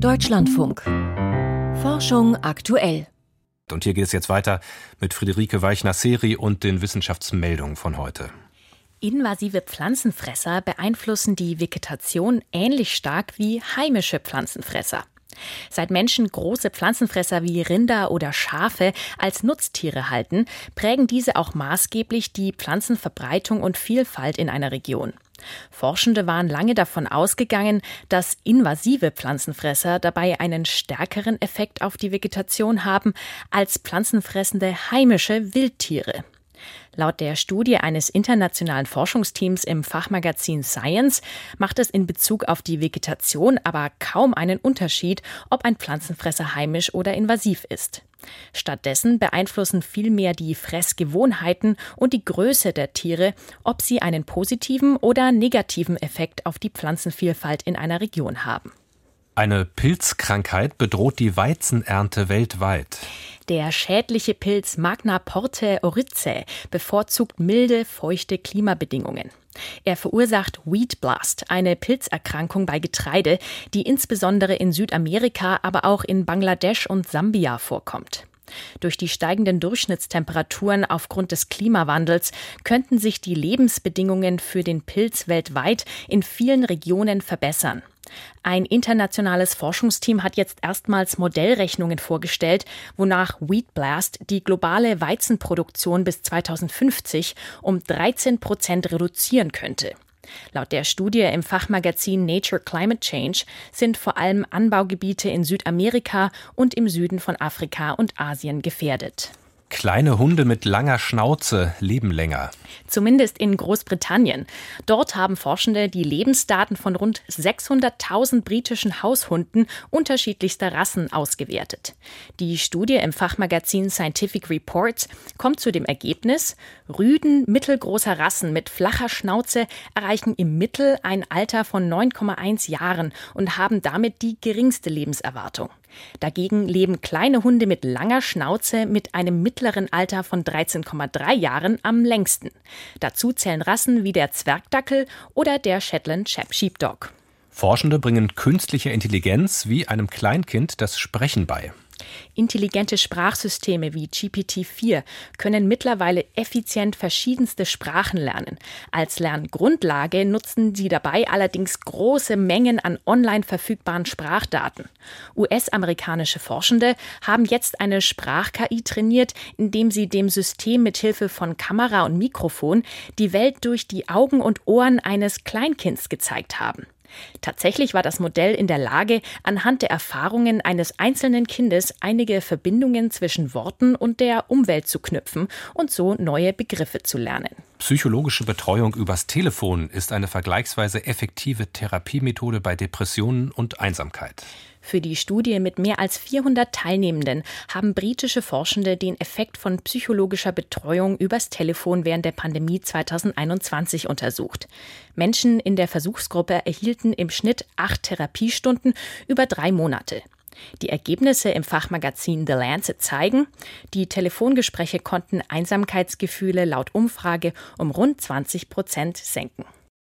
Deutschlandfunk. Forschung aktuell. Und hier geht es jetzt weiter mit Friederike Weichner-Seri und den Wissenschaftsmeldungen von heute. Invasive Pflanzenfresser beeinflussen die Vegetation ähnlich stark wie heimische Pflanzenfresser. Seit Menschen große Pflanzenfresser wie Rinder oder Schafe als Nutztiere halten, prägen diese auch maßgeblich die Pflanzenverbreitung und Vielfalt in einer Region. Forschende waren lange davon ausgegangen, dass invasive Pflanzenfresser dabei einen stärkeren Effekt auf die Vegetation haben als pflanzenfressende heimische Wildtiere. Laut der Studie eines internationalen Forschungsteams im Fachmagazin Science macht es in Bezug auf die Vegetation aber kaum einen Unterschied, ob ein Pflanzenfresser heimisch oder invasiv ist. Stattdessen beeinflussen vielmehr die Fressgewohnheiten und die Größe der Tiere, ob sie einen positiven oder negativen Effekt auf die Pflanzenvielfalt in einer Region haben. Eine Pilzkrankheit bedroht die Weizenernte weltweit. Der schädliche Pilz Magna Porte Oryzae bevorzugt milde, feuchte Klimabedingungen. Er verursacht Wheat Blast, eine Pilzerkrankung bei Getreide, die insbesondere in Südamerika, aber auch in Bangladesch und Sambia vorkommt. Durch die steigenden Durchschnittstemperaturen aufgrund des Klimawandels könnten sich die Lebensbedingungen für den Pilz weltweit in vielen Regionen verbessern. Ein internationales Forschungsteam hat jetzt erstmals Modellrechnungen vorgestellt, wonach Wheat Blast die globale Weizenproduktion bis 2050 um 13 Prozent reduzieren könnte. Laut der Studie im Fachmagazin Nature Climate Change sind vor allem Anbaugebiete in Südamerika und im Süden von Afrika und Asien gefährdet. Kleine Hunde mit langer Schnauze leben länger. Zumindest in Großbritannien. Dort haben Forschende die Lebensdaten von rund 600.000 britischen Haushunden unterschiedlichster Rassen ausgewertet. Die Studie im Fachmagazin Scientific Reports kommt zu dem Ergebnis, Rüden mittelgroßer Rassen mit flacher Schnauze erreichen im Mittel ein Alter von 9,1 Jahren und haben damit die geringste Lebenserwartung. Dagegen leben kleine Hunde mit langer Schnauze mit einem mittleren Alter von 13,3 Jahren am längsten. Dazu zählen Rassen wie der Zwergdackel oder der Shetland Sheepdog. Forschende bringen künstliche Intelligenz wie einem Kleinkind das Sprechen bei. Intelligente Sprachsysteme wie GPT-4 können mittlerweile effizient verschiedenste Sprachen lernen. Als Lerngrundlage nutzen sie dabei allerdings große Mengen an online verfügbaren Sprachdaten. US-amerikanische Forschende haben jetzt eine Sprach-KI trainiert, indem sie dem System mit Hilfe von Kamera und Mikrofon die Welt durch die Augen und Ohren eines Kleinkinds gezeigt haben. Tatsächlich war das Modell in der Lage, anhand der Erfahrungen eines einzelnen Kindes einige Verbindungen zwischen Worten und der Umwelt zu knüpfen und so neue Begriffe zu lernen. Psychologische Betreuung übers Telefon ist eine vergleichsweise effektive Therapiemethode bei Depressionen und Einsamkeit. Für die Studie mit mehr als 400 Teilnehmenden haben britische Forschende den Effekt von psychologischer Betreuung übers Telefon während der Pandemie 2021 untersucht. Menschen in der Versuchsgruppe erhielten im Schnitt acht Therapiestunden über drei Monate. Die Ergebnisse im Fachmagazin The Lancet zeigen, die Telefongespräche konnten Einsamkeitsgefühle laut Umfrage um rund 20 Prozent senken.